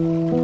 嗯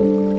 Thank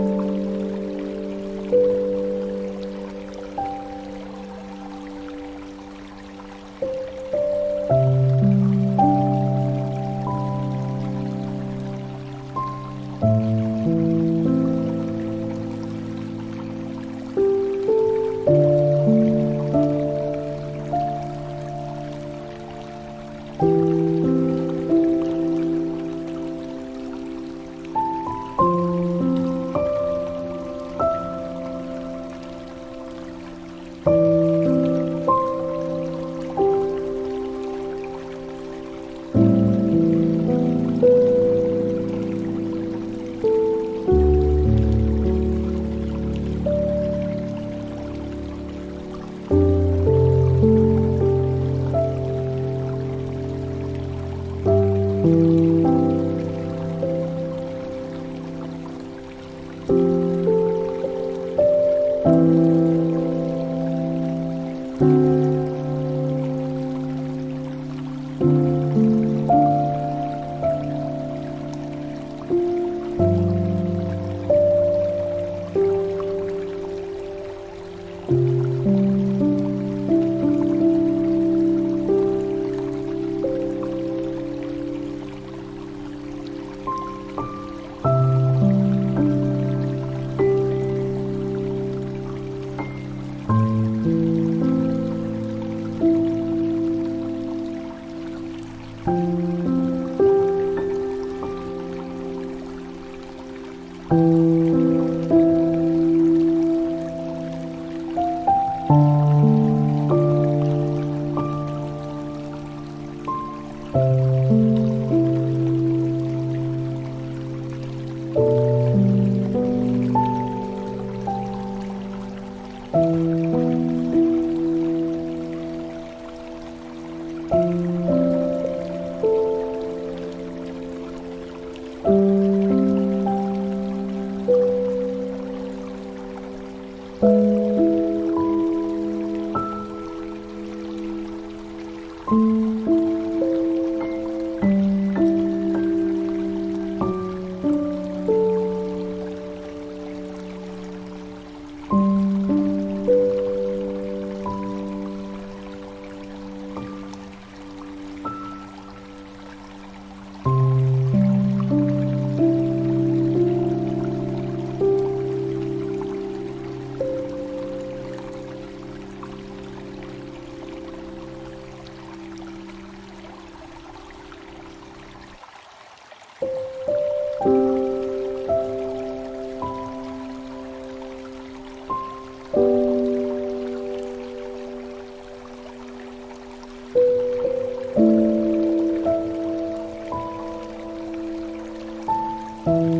嗯。